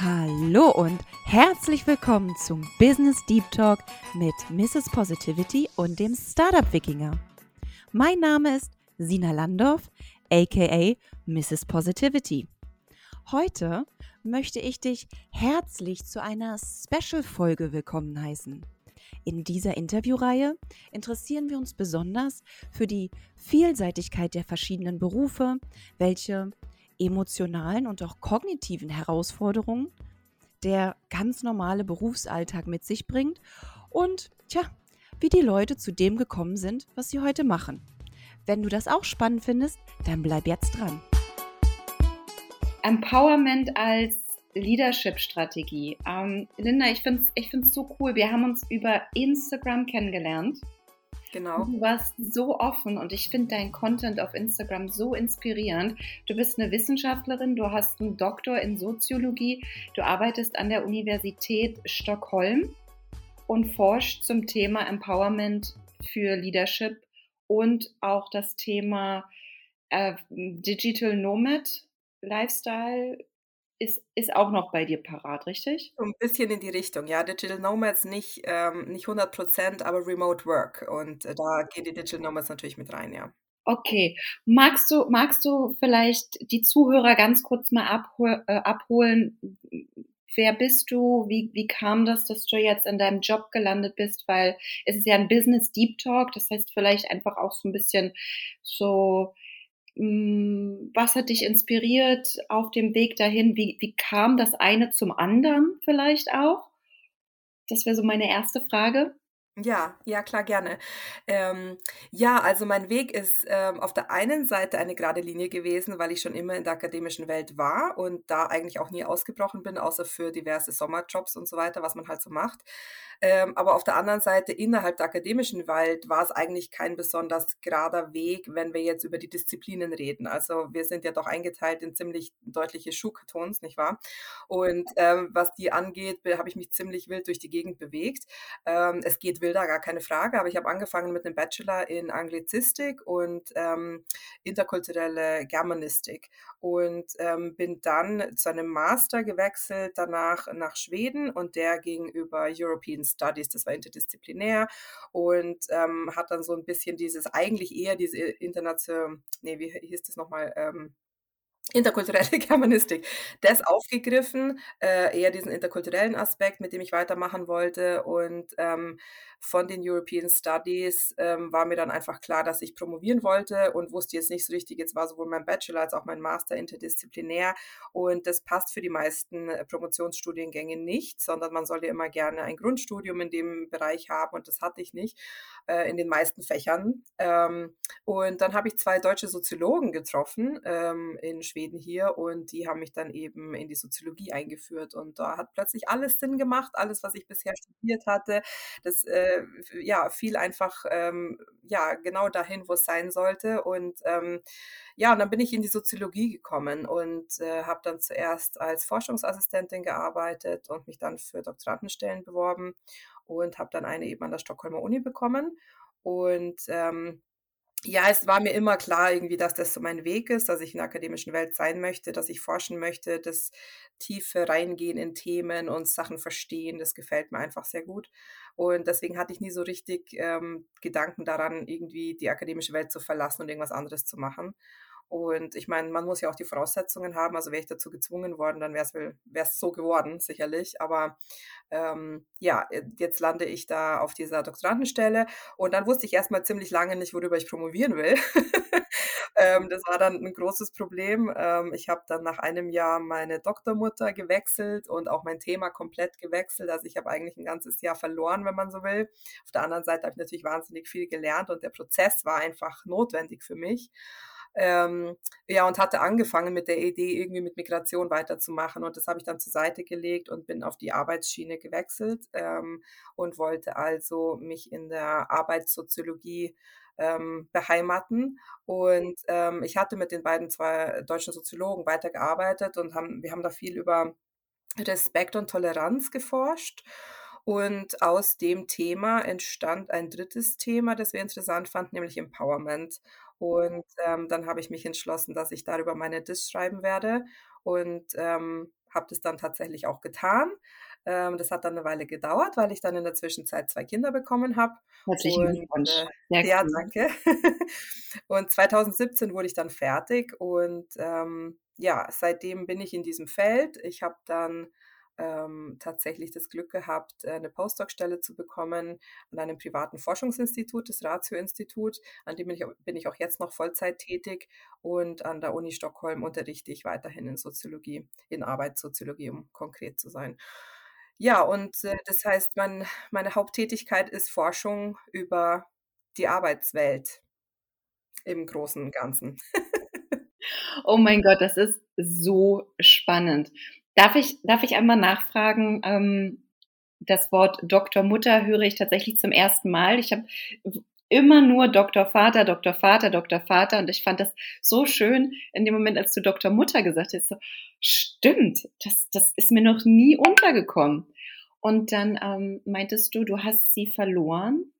Hallo und herzlich willkommen zum Business Deep Talk mit Mrs. Positivity und dem Startup Wikinger. Mein Name ist Sina Landorf, aka Mrs. Positivity. Heute möchte ich dich herzlich zu einer Special-Folge willkommen heißen. In dieser Interviewreihe interessieren wir uns besonders für die Vielseitigkeit der verschiedenen Berufe, welche emotionalen und auch kognitiven Herausforderungen der ganz normale Berufsalltag mit sich bringt und tja, wie die Leute zu dem gekommen sind, was sie heute machen. Wenn du das auch spannend findest, dann bleib jetzt dran. Empowerment als Leadership-Strategie. Ähm, Linda, ich finde es ich so cool. Wir haben uns über Instagram kennengelernt. Genau. Du warst so offen und ich finde dein Content auf Instagram so inspirierend. Du bist eine Wissenschaftlerin, du hast einen Doktor in Soziologie, du arbeitest an der Universität Stockholm und forscht zum Thema Empowerment für Leadership und auch das Thema äh, Digital Nomad Lifestyle ist, ist auch noch bei dir parat, richtig? So ein bisschen in die Richtung, ja. Digital Nomads nicht, ähm, nicht 100 Prozent, aber Remote Work. Und äh, da gehen die Digital Nomads natürlich mit rein, ja. Okay. Magst du, magst du vielleicht die Zuhörer ganz kurz mal abhol äh, abholen? Wer bist du? Wie, wie kam das, dass du jetzt in deinem Job gelandet bist? Weil es ist ja ein Business Deep Talk, das heißt vielleicht einfach auch so ein bisschen so was hat dich inspiriert auf dem Weg dahin? Wie, wie kam das eine zum anderen vielleicht auch? Das wäre so meine erste Frage. Ja, ja, klar, gerne. Ähm, ja, also mein Weg ist ähm, auf der einen Seite eine gerade Linie gewesen, weil ich schon immer in der akademischen Welt war und da eigentlich auch nie ausgebrochen bin, außer für diverse Sommerjobs und so weiter, was man halt so macht. Ähm, aber auf der anderen Seite, innerhalb der akademischen Welt war es eigentlich kein besonders gerader Weg, wenn wir jetzt über die Disziplinen reden. Also wir sind ja doch eingeteilt in ziemlich deutliche Schuhkartons, nicht wahr? Und ähm, was die angeht, habe ich mich ziemlich wild durch die Gegend bewegt. Ähm, es geht wilder, gar keine Frage, aber ich habe angefangen mit einem Bachelor in Anglizistik und ähm, interkulturelle Germanistik und ähm, bin dann zu einem Master gewechselt, danach nach Schweden und der ging über European Studies, das war interdisziplinär und ähm, hat dann so ein bisschen dieses, eigentlich eher diese internationale, nee, wie hieß das nochmal, ähm, interkulturelle Germanistik, das aufgegriffen, äh, eher diesen interkulturellen Aspekt, mit dem ich weitermachen wollte. Und ähm, von den European Studies ähm, war mir dann einfach klar, dass ich promovieren wollte und wusste jetzt nicht so richtig, jetzt war sowohl mein Bachelor als auch mein Master interdisziplinär. Und das passt für die meisten äh, Promotionsstudiengänge nicht, sondern man soll ja immer gerne ein Grundstudium in dem Bereich haben und das hatte ich nicht äh, in den meisten Fächern. Ähm, und dann habe ich zwei deutsche Soziologen getroffen ähm, in Schweden hier und die haben mich dann eben in die Soziologie eingeführt und da hat plötzlich alles Sinn gemacht, alles, was ich bisher studiert hatte. Das äh, ja, fiel einfach ähm, ja, genau dahin, wo es sein sollte. Und ähm, ja, und dann bin ich in die Soziologie gekommen und äh, habe dann zuerst als Forschungsassistentin gearbeitet und mich dann für Doktorandenstellen beworben und habe dann eine eben an der Stockholmer Uni bekommen. Und ähm, ja, es war mir immer klar irgendwie, dass das so mein Weg ist, dass ich in der akademischen Welt sein möchte, dass ich forschen möchte, das tiefe Reingehen in Themen und Sachen verstehen, das gefällt mir einfach sehr gut. Und deswegen hatte ich nie so richtig ähm, Gedanken daran, irgendwie die akademische Welt zu verlassen und irgendwas anderes zu machen. Und ich meine, man muss ja auch die Voraussetzungen haben. Also wäre ich dazu gezwungen worden, dann wäre es so geworden, sicherlich. Aber ähm, ja, äh, jetzt lande ich da auf dieser Doktorandenstelle. Und dann wusste ich erstmal ziemlich lange nicht, worüber ich promovieren will. ähm, das war dann ein großes Problem. Ähm, ich habe dann nach einem Jahr meine Doktormutter gewechselt und auch mein Thema komplett gewechselt. Also ich habe eigentlich ein ganzes Jahr verloren, wenn man so will. Auf der anderen Seite habe ich natürlich wahnsinnig viel gelernt und der Prozess war einfach notwendig für mich. Ähm, ja, und hatte angefangen mit der Idee, irgendwie mit Migration weiterzumachen. Und das habe ich dann zur Seite gelegt und bin auf die Arbeitsschiene gewechselt ähm, und wollte also mich in der Arbeitssoziologie ähm, beheimaten. Und ähm, ich hatte mit den beiden zwei deutschen Soziologen weitergearbeitet und haben, wir haben da viel über Respekt und Toleranz geforscht. Und aus dem Thema entstand ein drittes Thema, das wir interessant fanden, nämlich Empowerment. Und ähm, dann habe ich mich entschlossen, dass ich darüber meine Diss schreiben werde. Und ähm, habe das dann tatsächlich auch getan. Ähm, das hat dann eine Weile gedauert, weil ich dann in der Zwischenzeit zwei Kinder bekommen habe. Herzlichen Glückwunsch. Äh, ja, danke. und 2017 wurde ich dann fertig und ähm, ja, seitdem bin ich in diesem Feld. Ich habe dann ähm, tatsächlich das Glück gehabt, äh, eine Postdoc-Stelle zu bekommen an einem privaten Forschungsinstitut, das Ratio-Institut, an dem bin ich, bin ich auch jetzt noch Vollzeit tätig und an der Uni Stockholm unterrichte ich weiterhin in Soziologie, in Arbeitssoziologie, um konkret zu sein. Ja, und äh, das heißt, mein, meine Haupttätigkeit ist Forschung über die Arbeitswelt im Großen und Ganzen. oh mein Gott, das ist so spannend. Darf ich, darf ich einmal nachfragen? Ähm, das Wort Dr. Mutter höre ich tatsächlich zum ersten Mal. Ich habe immer nur Dr. Vater, Dr. Vater, Dr. Vater und ich fand das so schön in dem Moment, als du Dr. Mutter gesagt hast. So, stimmt, das, das ist mir noch nie untergekommen. Und dann ähm, meintest du, du hast sie verloren.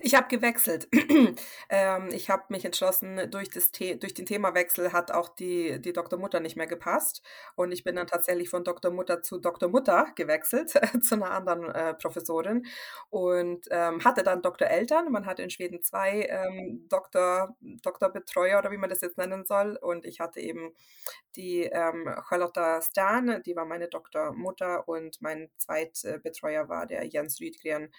Ich habe gewechselt. ähm, ich habe mich entschlossen, durch, das durch den Themawechsel hat auch die, die Dr. Mutter nicht mehr gepasst. Und ich bin dann tatsächlich von Dr. Mutter zu Dr. Mutter gewechselt, zu einer anderen äh, Professorin. Und ähm, hatte dann Dr. Eltern. Man hat in Schweden zwei ähm, Doktor, Doktorbetreuer oder wie man das jetzt nennen soll. Und ich hatte eben die ähm, Charlotta Stern, die war meine Dr. Mutter. Und mein Zweitbetreuer war der Jens Rydgren.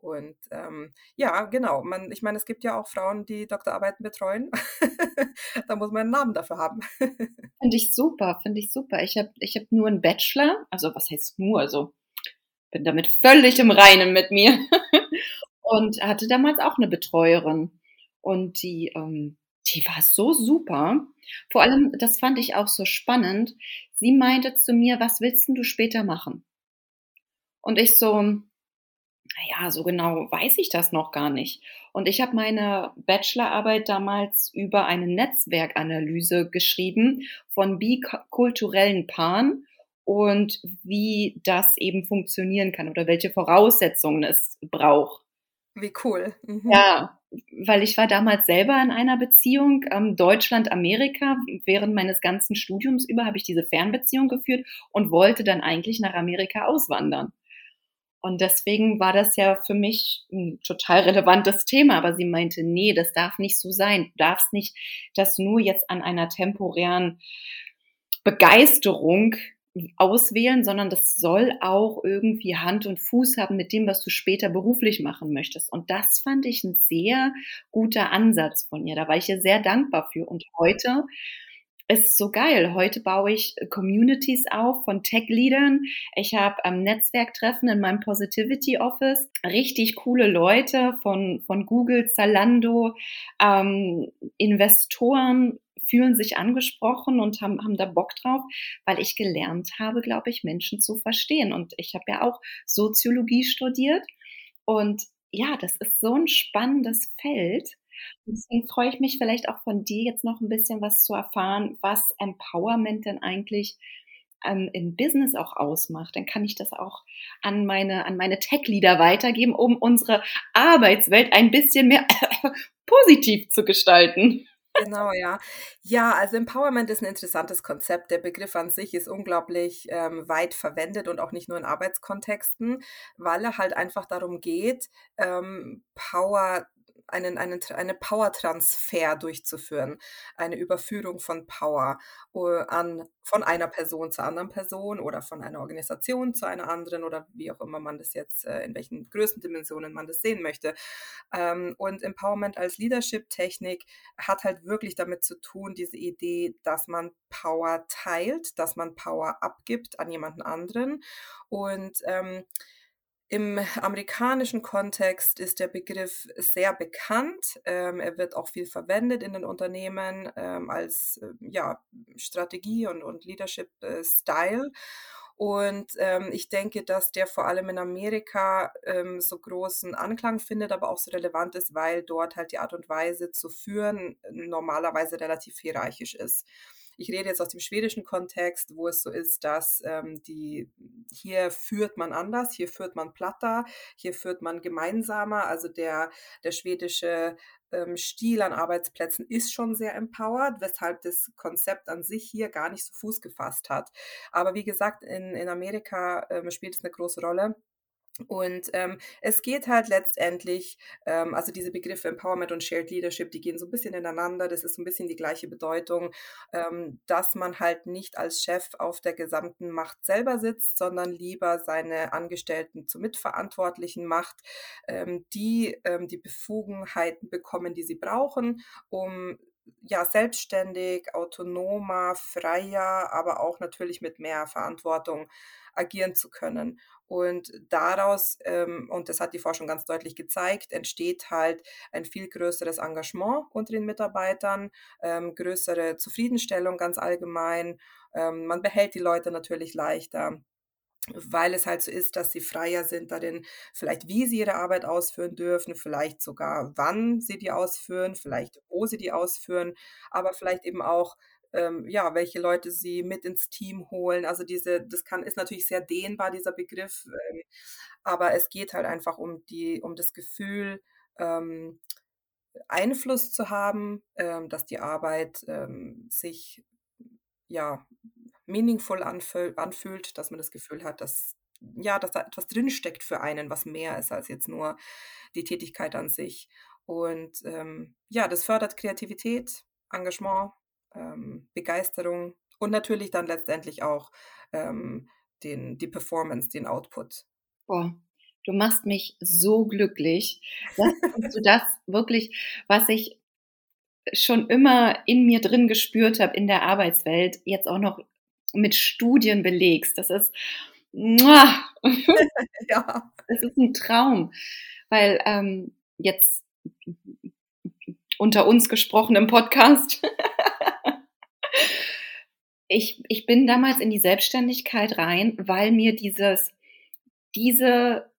Und ähm, ja, genau. Man, ich meine, es gibt ja auch Frauen, die Doktorarbeiten betreuen. da muss man einen Namen dafür haben. finde ich super, finde ich super. Ich habe ich hab nur einen Bachelor, also was heißt nur, also bin damit völlig im Reinen mit mir. und hatte damals auch eine Betreuerin. Und die, ähm, die war so super. Vor allem, das fand ich auch so spannend. Sie meinte zu mir, was willst du später machen? Und ich so, naja, so genau weiß ich das noch gar nicht. Und ich habe meine Bachelorarbeit damals über eine Netzwerkanalyse geschrieben von bikulturellen Paaren und wie das eben funktionieren kann oder welche Voraussetzungen es braucht. Wie cool. Mhm. Ja, weil ich war damals selber in einer Beziehung, ähm, Deutschland-Amerika. Während meines ganzen Studiums über habe ich diese Fernbeziehung geführt und wollte dann eigentlich nach Amerika auswandern. Und deswegen war das ja für mich ein total relevantes Thema. Aber sie meinte, nee, das darf nicht so sein. Du darfst nicht das nur jetzt an einer temporären Begeisterung auswählen, sondern das soll auch irgendwie Hand und Fuß haben mit dem, was du später beruflich machen möchtest. Und das fand ich ein sehr guter Ansatz von ihr. Da war ich ihr sehr dankbar für. Und heute ist so geil. Heute baue ich Communities auf von Tech-Leadern. Ich habe ähm, Netzwerktreffen in meinem Positivity Office. Richtig coole Leute von, von Google, Zalando, ähm, Investoren fühlen sich angesprochen und haben, haben da Bock drauf, weil ich gelernt habe, glaube ich, Menschen zu verstehen. Und ich habe ja auch Soziologie studiert. Und ja, das ist so ein spannendes Feld. Deswegen freue ich mich vielleicht auch von dir jetzt noch ein bisschen was zu erfahren, was Empowerment denn eigentlich ähm, im Business auch ausmacht. Dann kann ich das auch an meine, an meine Tech-Leader weitergeben, um unsere Arbeitswelt ein bisschen mehr positiv zu gestalten. Genau, ja. Ja, also Empowerment ist ein interessantes Konzept. Der Begriff an sich ist unglaublich ähm, weit verwendet und auch nicht nur in Arbeitskontexten, weil er halt einfach darum geht, ähm, Power einen, einen, einen Power-Transfer durchzuführen, eine Überführung von Power an, von einer Person zur anderen Person oder von einer Organisation zu einer anderen oder wie auch immer man das jetzt, äh, in welchen Größendimensionen man das sehen möchte. Ähm, und Empowerment als Leadership-Technik hat halt wirklich damit zu tun, diese Idee, dass man Power teilt, dass man Power abgibt an jemanden anderen und ähm, im amerikanischen Kontext ist der Begriff sehr bekannt. Ähm, er wird auch viel verwendet in den Unternehmen ähm, als äh, ja, Strategie und, und Leadership-Style. Äh, und ähm, ich denke, dass der vor allem in Amerika ähm, so großen Anklang findet, aber auch so relevant ist, weil dort halt die Art und Weise zu führen normalerweise relativ hierarchisch ist. Ich rede jetzt aus dem schwedischen Kontext, wo es so ist, dass ähm, die hier führt man anders, hier führt man platter, hier führt man gemeinsamer. Also der, der schwedische ähm, Stil an Arbeitsplätzen ist schon sehr empowered, weshalb das Konzept an sich hier gar nicht so Fuß gefasst hat. Aber wie gesagt, in, in Amerika ähm, spielt es eine große Rolle. Und ähm, es geht halt letztendlich, ähm, also diese Begriffe Empowerment und Shared Leadership, die gehen so ein bisschen ineinander, das ist so ein bisschen die gleiche Bedeutung, ähm, dass man halt nicht als Chef auf der gesamten Macht selber sitzt, sondern lieber seine Angestellten zu Mitverantwortlichen macht, ähm, die ähm, die Befugenheiten bekommen, die sie brauchen, um ja, selbstständig, autonomer, freier, aber auch natürlich mit mehr Verantwortung agieren zu können. Und daraus, ähm, und das hat die Forschung ganz deutlich gezeigt, entsteht halt ein viel größeres Engagement unter den Mitarbeitern, ähm, größere Zufriedenstellung ganz allgemein. Ähm, man behält die Leute natürlich leichter weil es halt so ist, dass sie freier sind darin, vielleicht wie sie ihre Arbeit ausführen dürfen, vielleicht sogar wann sie die ausführen, vielleicht wo sie die ausführen, aber vielleicht eben auch ähm, ja, welche Leute sie mit ins Team holen. Also diese, das kann, ist natürlich sehr dehnbar, dieser Begriff, ähm, aber es geht halt einfach um die, um das Gefühl, ähm, Einfluss zu haben, ähm, dass die Arbeit ähm, sich ja meaningful anfühl, anfühlt, dass man das Gefühl hat, dass ja, dass da etwas drinsteckt für einen, was mehr ist als jetzt nur die Tätigkeit an sich. Und ähm, ja, das fördert Kreativität, Engagement, ähm, Begeisterung und natürlich dann letztendlich auch ähm, den, die Performance, den Output. Boah, du machst mich so glücklich, dass du das wirklich, was ich schon immer in mir drin gespürt habe in der Arbeitswelt, jetzt auch noch mit Studien belegst. Das ist, ja, das ist ein Traum, weil ähm, jetzt unter uns gesprochen im Podcast. ich, ich bin damals in die Selbstständigkeit rein, weil mir dieses, diese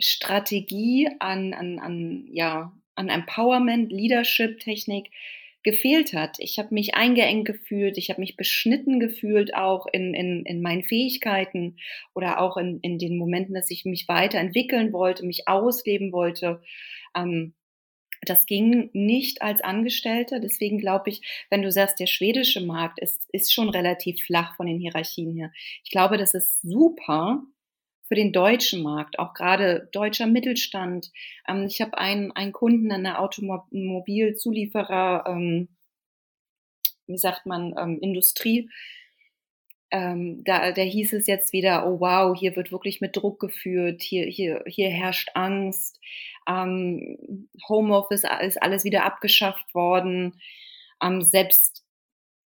Strategie an, an, an, ja, an Empowerment, Leadership, Technik gefehlt hat. Ich habe mich eingeengt gefühlt, ich habe mich beschnitten gefühlt, auch in, in, in meinen Fähigkeiten oder auch in, in den Momenten, dass ich mich weiterentwickeln wollte, mich ausleben wollte. Ähm, das ging nicht als Angestellte. Deswegen glaube ich, wenn du sagst, der schwedische Markt ist, ist schon relativ flach von den Hierarchien her. Ich glaube, das ist super für den deutschen Markt, auch gerade deutscher Mittelstand. Ähm, ich habe einen, einen Kunden an der Automobilzulieferer, ähm, wie sagt man, ähm, Industrie. Ähm, da, da hieß es jetzt wieder, oh wow, hier wird wirklich mit Druck geführt, hier, hier, hier herrscht Angst ähm, Homeoffice ist alles wieder abgeschafft worden. Ähm, selbst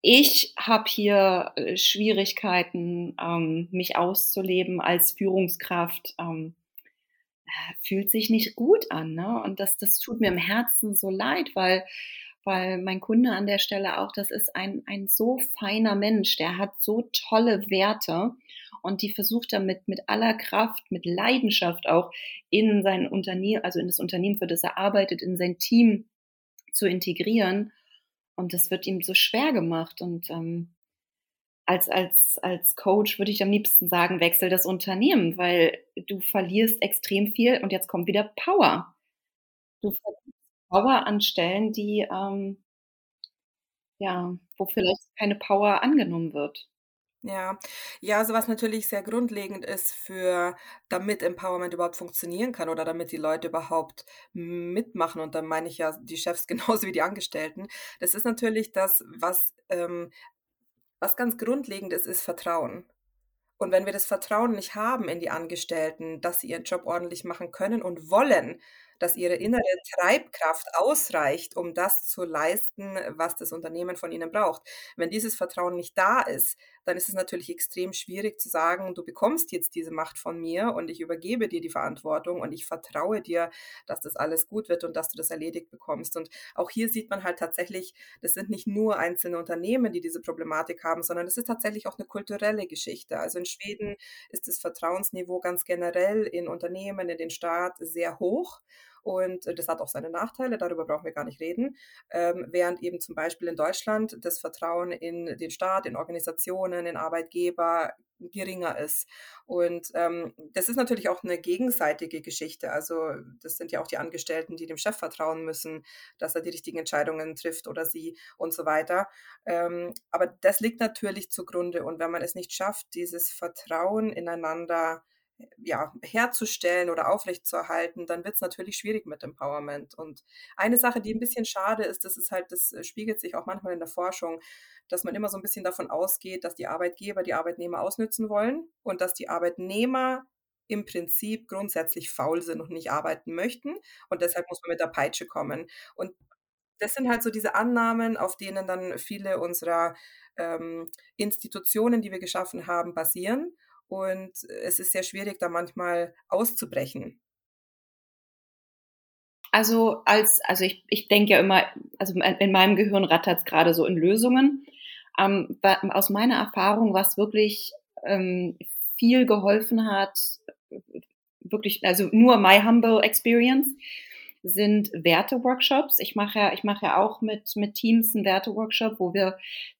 ich habe hier äh, Schwierigkeiten, ähm, mich auszuleben als Führungskraft. Ähm, äh, fühlt sich nicht gut an. Ne? Und das, das tut mir im Herzen so leid, weil, weil mein Kunde an der Stelle auch, das ist ein, ein so feiner Mensch, der hat so tolle Werte und die versucht er mit, mit aller Kraft, mit Leidenschaft auch in sein Unternehmen, also in das Unternehmen, für das er arbeitet, in sein Team zu integrieren. Und das wird ihm so schwer gemacht. Und ähm, als, als, als Coach würde ich am liebsten sagen, wechsel das Unternehmen, weil du verlierst extrem viel und jetzt kommt wieder Power. Du verlierst Power an Stellen, die, ähm, ja, wo vielleicht keine Power angenommen wird. Ja, ja, also was natürlich sehr grundlegend ist für damit Empowerment überhaupt funktionieren kann oder damit die Leute überhaupt mitmachen und dann meine ich ja die Chefs genauso wie die Angestellten. Das ist natürlich das, was, ähm, was ganz grundlegend ist, ist Vertrauen. Und wenn wir das Vertrauen nicht haben in die Angestellten, dass sie ihren Job ordentlich machen können und wollen, dass ihre innere Treibkraft ausreicht, um das zu leisten, was das Unternehmen von ihnen braucht. Wenn dieses Vertrauen nicht da ist, dann ist es natürlich extrem schwierig zu sagen, du bekommst jetzt diese Macht von mir und ich übergebe dir die Verantwortung und ich vertraue dir, dass das alles gut wird und dass du das erledigt bekommst. Und auch hier sieht man halt tatsächlich, das sind nicht nur einzelne Unternehmen, die diese Problematik haben, sondern es ist tatsächlich auch eine kulturelle Geschichte. Also in Schweden ist das Vertrauensniveau ganz generell in Unternehmen, in den Staat sehr hoch. Und das hat auch seine Nachteile, darüber brauchen wir gar nicht reden. Ähm, während eben zum Beispiel in Deutschland das Vertrauen in den Staat, in Organisationen, in Arbeitgeber geringer ist. Und ähm, das ist natürlich auch eine gegenseitige Geschichte. Also das sind ja auch die Angestellten, die dem Chef vertrauen müssen, dass er die richtigen Entscheidungen trifft oder sie und so weiter. Ähm, aber das liegt natürlich zugrunde. Und wenn man es nicht schafft, dieses Vertrauen ineinander ja, herzustellen oder aufrechtzuerhalten, dann wird es natürlich schwierig mit Empowerment. Und eine Sache, die ein bisschen schade ist, das ist halt, das äh, spiegelt sich auch manchmal in der Forschung, dass man immer so ein bisschen davon ausgeht, dass die Arbeitgeber die Arbeitnehmer ausnützen wollen und dass die Arbeitnehmer im Prinzip grundsätzlich faul sind und nicht arbeiten möchten. Und deshalb muss man mit der Peitsche kommen. Und das sind halt so diese Annahmen, auf denen dann viele unserer ähm, Institutionen, die wir geschaffen haben, basieren. Und es ist sehr schwierig, da manchmal auszubrechen. Also als, also ich, ich denke ja immer, also in meinem Gehirn rattert es gerade so in Lösungen. Ähm, aus meiner Erfahrung, was wirklich ähm, viel geholfen hat, wirklich, also nur my humble experience, sind Werte-Workshops. Ich mache ja, ich mache ja auch mit, mit Teams einen Werte-Workshop, wo wir,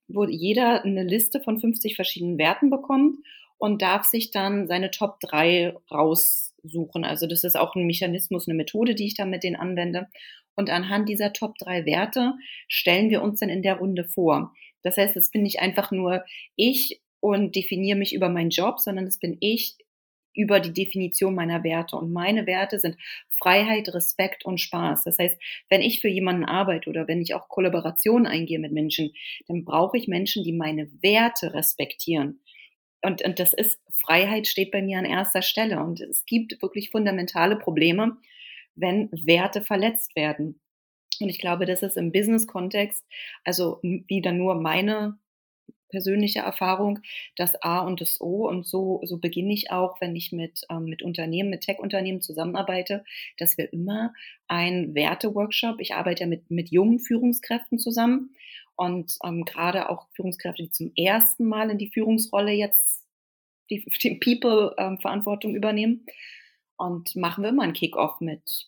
wo jeder eine Liste von 50 verschiedenen Werten bekommt und darf sich dann seine Top 3 raussuchen. Also das ist auch ein Mechanismus, eine Methode, die ich dann mit denen anwende. Und anhand dieser Top 3 Werte stellen wir uns dann in der Runde vor. Das heißt, das bin nicht einfach nur ich und definiere mich über meinen Job, sondern das bin ich über die Definition meiner Werte. Und meine Werte sind Freiheit, Respekt und Spaß. Das heißt, wenn ich für jemanden arbeite oder wenn ich auch Kollaborationen eingehe mit Menschen, dann brauche ich Menschen, die meine Werte respektieren. Und, und das ist, Freiheit steht bei mir an erster Stelle. Und es gibt wirklich fundamentale Probleme, wenn Werte verletzt werden. Und ich glaube, das ist im Business-Kontext, also wieder nur meine persönliche Erfahrung, das A und das O. Und so, so beginne ich auch, wenn ich mit, ähm, mit Unternehmen, mit Tech-Unternehmen zusammenarbeite, dass wir immer ein Werte-Workshop, ich arbeite ja mit, mit jungen Führungskräften zusammen und ähm, gerade auch Führungskräfte, die zum ersten Mal in die Führungsrolle jetzt die, die People-Verantwortung ähm, übernehmen. Und machen wir immer einen Kick-Off mit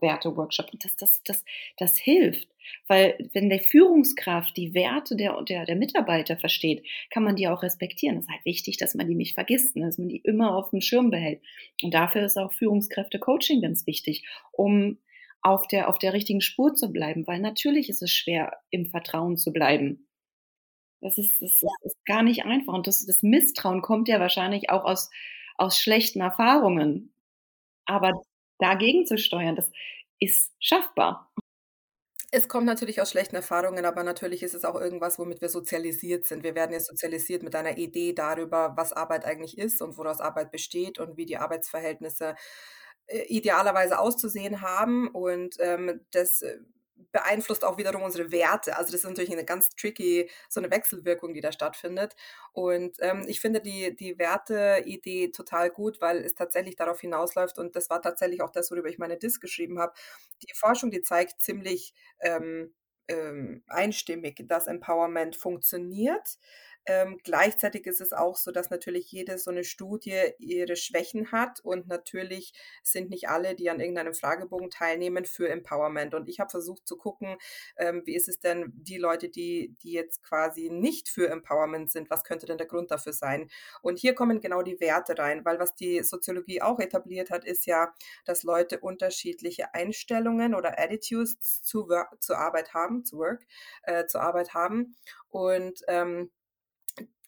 Werte-Workshop. Und das, das, das, das hilft. Weil wenn der Führungskraft die Werte der, der, der Mitarbeiter versteht, kann man die auch respektieren. Es ist halt wichtig, dass man die nicht vergisst, ne? dass man die immer auf dem Schirm behält. Und dafür ist auch Führungskräfte-Coaching ganz wichtig, um auf der, auf der richtigen Spur zu bleiben. Weil natürlich ist es schwer, im Vertrauen zu bleiben. Das ist, das ist gar nicht einfach. Und das, das Misstrauen kommt ja wahrscheinlich auch aus, aus schlechten Erfahrungen. Aber dagegen zu steuern, das ist schaffbar. Es kommt natürlich aus schlechten Erfahrungen, aber natürlich ist es auch irgendwas, womit wir sozialisiert sind. Wir werden ja sozialisiert mit einer Idee darüber, was Arbeit eigentlich ist und woraus Arbeit besteht und wie die Arbeitsverhältnisse idealerweise auszusehen haben. Und ähm, das äh, beeinflusst auch wiederum unsere Werte. Also das ist natürlich eine ganz tricky, so eine Wechselwirkung, die da stattfindet. Und ähm, ich finde die, die Werte-Idee total gut, weil es tatsächlich darauf hinausläuft und das war tatsächlich auch das, worüber ich meine Disk geschrieben habe. Die Forschung, die zeigt ziemlich ähm, ähm, einstimmig, dass Empowerment funktioniert. Ähm, gleichzeitig ist es auch so, dass natürlich jede so eine Studie ihre Schwächen hat und natürlich sind nicht alle, die an irgendeinem Fragebogen teilnehmen, für Empowerment. Und ich habe versucht zu gucken, ähm, wie ist es denn die Leute, die, die jetzt quasi nicht für Empowerment sind, was könnte denn der Grund dafür sein? Und hier kommen genau die Werte rein, weil was die Soziologie auch etabliert hat, ist ja, dass Leute unterschiedliche Einstellungen oder Attitudes zu, zur Arbeit haben, zu Work, äh, zur Arbeit haben. Und ähm,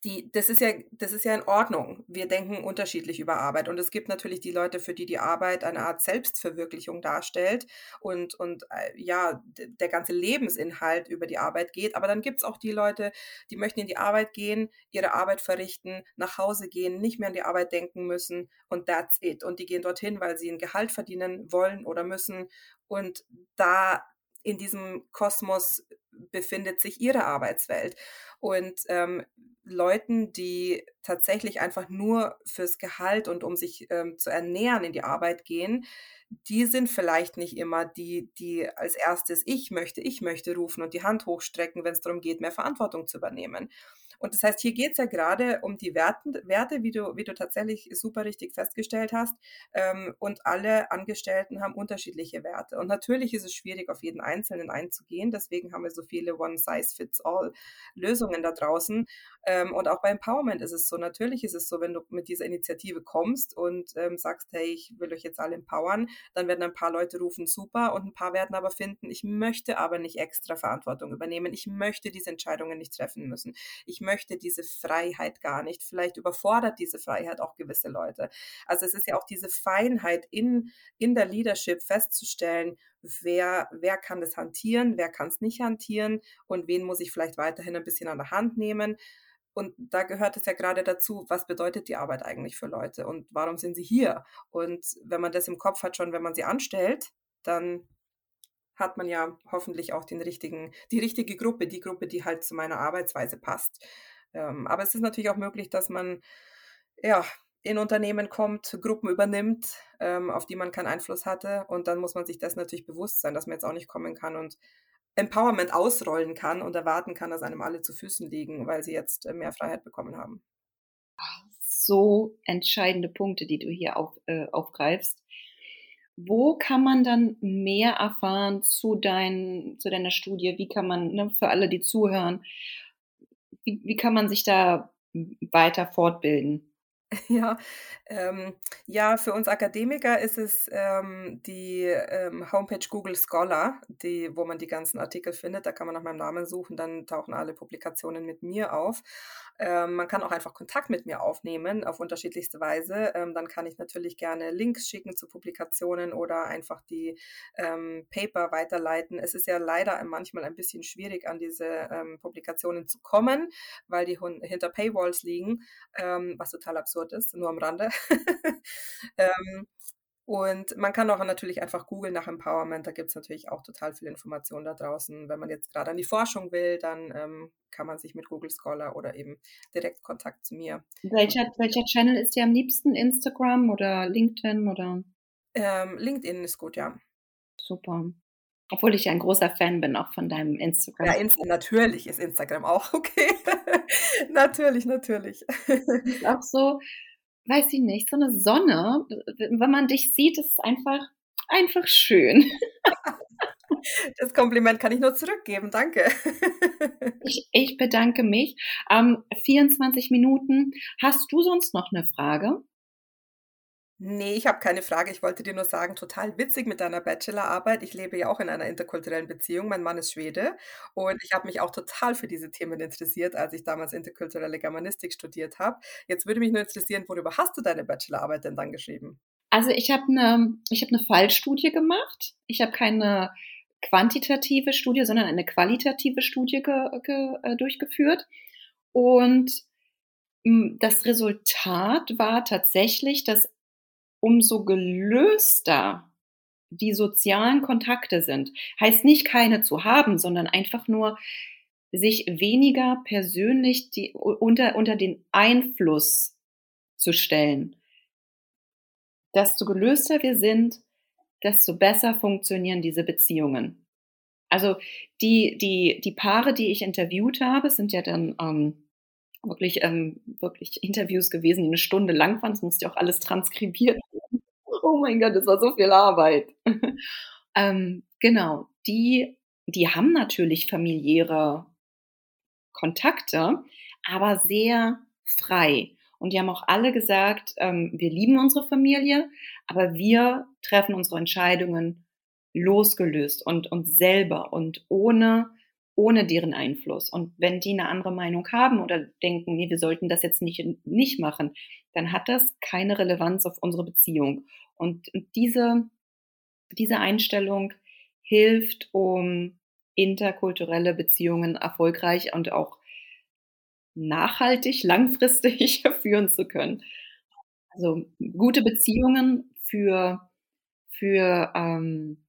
die, das ist ja, das ist ja in Ordnung. Wir denken unterschiedlich über Arbeit. Und es gibt natürlich die Leute, für die die Arbeit eine Art Selbstverwirklichung darstellt und, und äh, ja, der ganze Lebensinhalt über die Arbeit geht. Aber dann gibt es auch die Leute, die möchten in die Arbeit gehen, ihre Arbeit verrichten, nach Hause gehen, nicht mehr an die Arbeit denken müssen und that's it. Und die gehen dorthin, weil sie ein Gehalt verdienen wollen oder müssen. Und da in diesem Kosmos befindet sich ihre Arbeitswelt? Und ähm, Leuten, die tatsächlich einfach nur fürs Gehalt und um sich ähm, zu ernähren in die Arbeit gehen, die sind vielleicht nicht immer die, die als erstes ich möchte, ich möchte rufen und die Hand hochstrecken, wenn es darum geht, mehr Verantwortung zu übernehmen. Und das heißt, hier geht es ja gerade um die Werten, Werte, wie du, wie du tatsächlich super richtig festgestellt hast. Ähm, und alle Angestellten haben unterschiedliche Werte. Und natürlich ist es schwierig, auf jeden Einzelnen einzugehen. Deswegen haben wir so viele One-Size-Fits-All-Lösungen da draußen. Ähm, und auch bei Empowerment ist es so. Natürlich ist es so, wenn du mit dieser Initiative kommst und ähm, sagst, hey, ich will euch jetzt alle empowern, dann werden ein paar Leute rufen, super. Und ein paar werden aber finden, ich möchte aber nicht extra Verantwortung übernehmen. Ich möchte diese Entscheidungen nicht treffen müssen. Ich möchte diese Freiheit gar nicht. Vielleicht überfordert diese Freiheit auch gewisse Leute. Also es ist ja auch diese Feinheit in, in der Leadership festzustellen, wer, wer kann das hantieren, wer kann es nicht hantieren und wen muss ich vielleicht weiterhin ein bisschen an der Hand nehmen. Und da gehört es ja gerade dazu, was bedeutet die Arbeit eigentlich für Leute und warum sind sie hier? Und wenn man das im Kopf hat, schon wenn man sie anstellt, dann hat man ja hoffentlich auch den richtigen, die richtige Gruppe, die Gruppe, die halt zu meiner Arbeitsweise passt. Ähm, aber es ist natürlich auch möglich, dass man ja in Unternehmen kommt, Gruppen übernimmt, ähm, auf die man keinen Einfluss hatte. Und dann muss man sich das natürlich bewusst sein, dass man jetzt auch nicht kommen kann und Empowerment ausrollen kann und erwarten kann, dass einem alle zu Füßen liegen, weil sie jetzt äh, mehr Freiheit bekommen haben. So entscheidende Punkte, die du hier auf, äh, aufgreifst. Wo kann man dann mehr erfahren zu, dein, zu deiner Studie? Wie kann man, ne, für alle, die zuhören, wie, wie kann man sich da weiter fortbilden? Ja, ähm, ja, für uns Akademiker ist es ähm, die ähm, Homepage Google Scholar, die, wo man die ganzen Artikel findet. Da kann man nach meinem Namen suchen, dann tauchen alle Publikationen mit mir auf. Ähm, man kann auch einfach Kontakt mit mir aufnehmen auf unterschiedlichste Weise. Ähm, dann kann ich natürlich gerne Links schicken zu Publikationen oder einfach die ähm, Paper weiterleiten. Es ist ja leider manchmal ein bisschen schwierig, an diese ähm, Publikationen zu kommen, weil die hinter Paywalls liegen, ähm, was total absurd ist, nur am Rande. Ähm, und man kann auch natürlich einfach googeln nach Empowerment. Da gibt es natürlich auch total viele Informationen da draußen. Wenn man jetzt gerade an die Forschung will, dann ähm, kann man sich mit Google Scholar oder eben direkt Kontakt zu mir. Welcher, welcher Channel ist dir am liebsten? Instagram oder LinkedIn oder? Ähm, LinkedIn ist gut, ja. Super. Obwohl ich ja ein großer Fan bin auch von deinem Instagram. Ja, Insta natürlich ist Instagram auch okay. natürlich, natürlich. Ist auch so, weiß ich nicht, so eine Sonne. Wenn man dich sieht, ist es einfach, einfach schön. Das Kompliment kann ich nur zurückgeben. Danke. Ich, ich bedanke mich. Ähm, 24 Minuten. Hast du sonst noch eine Frage? Nee, ich habe keine Frage. Ich wollte dir nur sagen, total witzig mit deiner Bachelorarbeit. Ich lebe ja auch in einer interkulturellen Beziehung. Mein Mann ist Schwede und ich habe mich auch total für diese Themen interessiert, als ich damals interkulturelle Germanistik studiert habe. Jetzt würde mich nur interessieren, worüber hast du deine Bachelorarbeit denn dann geschrieben? Also ich habe eine ich habe eine Fallstudie gemacht. Ich habe keine quantitative Studie, sondern eine qualitative Studie ge, ge, äh, durchgeführt und hm, das Resultat war tatsächlich, dass umso gelöster die sozialen Kontakte sind. Heißt nicht keine zu haben, sondern einfach nur sich weniger persönlich die, unter, unter den Einfluss zu stellen. Desto gelöster wir sind, desto besser funktionieren diese Beziehungen. Also die, die, die Paare, die ich interviewt habe, sind ja dann ähm, wirklich, ähm, wirklich Interviews gewesen, die eine Stunde lang waren. Das musste ja auch alles transkribiert werden. Oh mein Gott, das war so viel Arbeit. ähm, genau, die, die haben natürlich familiäre Kontakte, aber sehr frei. Und die haben auch alle gesagt, ähm, wir lieben unsere Familie, aber wir treffen unsere Entscheidungen losgelöst und, und selber und ohne ohne deren Einfluss. Und wenn die eine andere Meinung haben oder denken, nee, wir sollten das jetzt nicht, nicht machen, dann hat das keine Relevanz auf unsere Beziehung. Und diese, diese Einstellung hilft, um interkulturelle Beziehungen erfolgreich und auch nachhaltig, langfristig führen zu können. Also gute Beziehungen für, für ähm,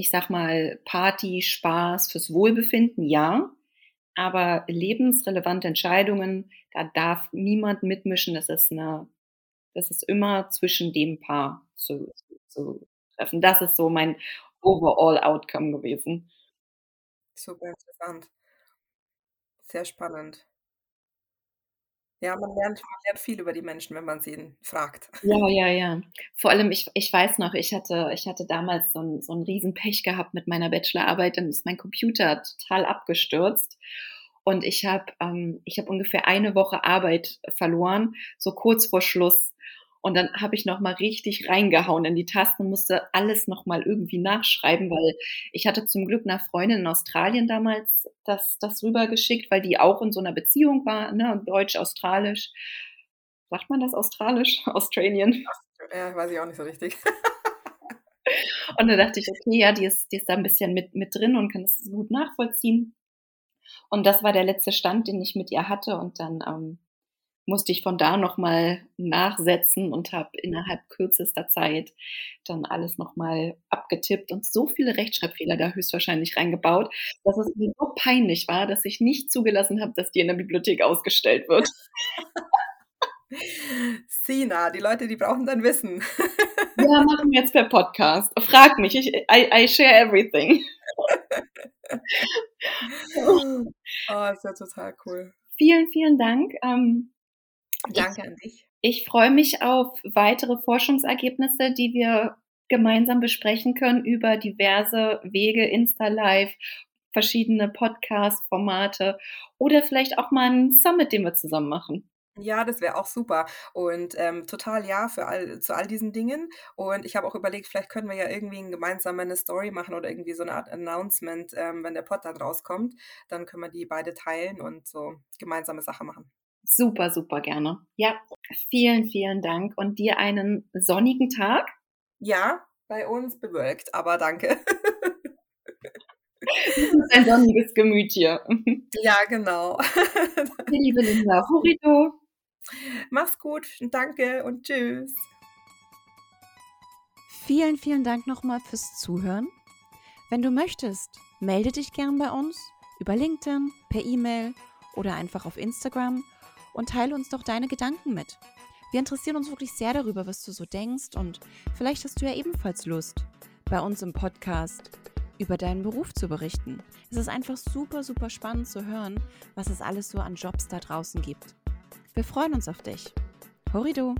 ich sag mal, Party, Spaß, fürs Wohlbefinden, ja. Aber lebensrelevante Entscheidungen, da darf niemand mitmischen. Das ist eine, das ist immer zwischen dem Paar zu, zu treffen. Das ist so mein overall Outcome gewesen. Super interessant. Sehr spannend. Ja, man lernt man lernt viel über die Menschen, wenn man sie fragt. Ja, ja, ja. Vor allem, ich ich weiß noch, ich hatte ich hatte damals so 'n so 'n Riesenpech gehabt mit meiner Bachelorarbeit, dann ist mein Computer total abgestürzt und ich habe ähm, ich habe ungefähr eine Woche Arbeit verloren, so kurz vor Schluss. Und dann habe ich noch mal richtig reingehauen in die Tasten und musste alles noch mal irgendwie nachschreiben, weil ich hatte zum Glück einer Freundin in Australien damals das, das rübergeschickt, weil die auch in so einer Beziehung war, ne, deutsch-australisch. Sagt man das australisch? Australien? Ja, weiß ich auch nicht so richtig. und da dachte ich, okay, ja, die ist, die ist da ein bisschen mit, mit drin und kann das gut nachvollziehen. Und das war der letzte Stand, den ich mit ihr hatte. Und dann ähm, musste ich von da nochmal nachsetzen und habe innerhalb kürzester Zeit dann alles nochmal abgetippt und so viele Rechtschreibfehler da höchstwahrscheinlich reingebaut, dass es mir so peinlich war, dass ich nicht zugelassen habe, dass die in der Bibliothek ausgestellt wird. Sina, die Leute, die brauchen dann Wissen. ja, machen wir jetzt per Podcast. Frag mich, ich, I, I share everything. oh, das ist ja total cool. Vielen, vielen Dank. Ähm, Danke an dich. Ich freue mich auf weitere Forschungsergebnisse, die wir gemeinsam besprechen können über diverse Wege, Insta-Live, verschiedene Podcast-Formate oder vielleicht auch mal einen Summit, den wir zusammen machen. Ja, das wäre auch super und, ähm, total ja für all zu all diesen Dingen. Und ich habe auch überlegt, vielleicht können wir ja irgendwie gemeinsam eine Story machen oder irgendwie so eine Art Announcement, ähm, wenn der Pod dann rauskommt. Dann können wir die beide teilen und so gemeinsame Sache machen. Super, super gerne. Ja, vielen, vielen Dank und dir einen sonnigen Tag. Ja, bei uns bewölkt, aber danke. ein sonniges Gemüt hier. Ja, genau. Liebe Linda, Horito. Mach's gut, danke und tschüss. Vielen, vielen Dank nochmal fürs Zuhören. Wenn du möchtest, melde dich gern bei uns über LinkedIn, per E-Mail oder einfach auf Instagram und teile uns doch deine Gedanken mit. Wir interessieren uns wirklich sehr darüber, was du so denkst und vielleicht hast du ja ebenfalls Lust, bei uns im Podcast über deinen Beruf zu berichten. Es ist einfach super, super spannend zu hören, was es alles so an Jobs da draußen gibt. Wir freuen uns auf dich. Horido!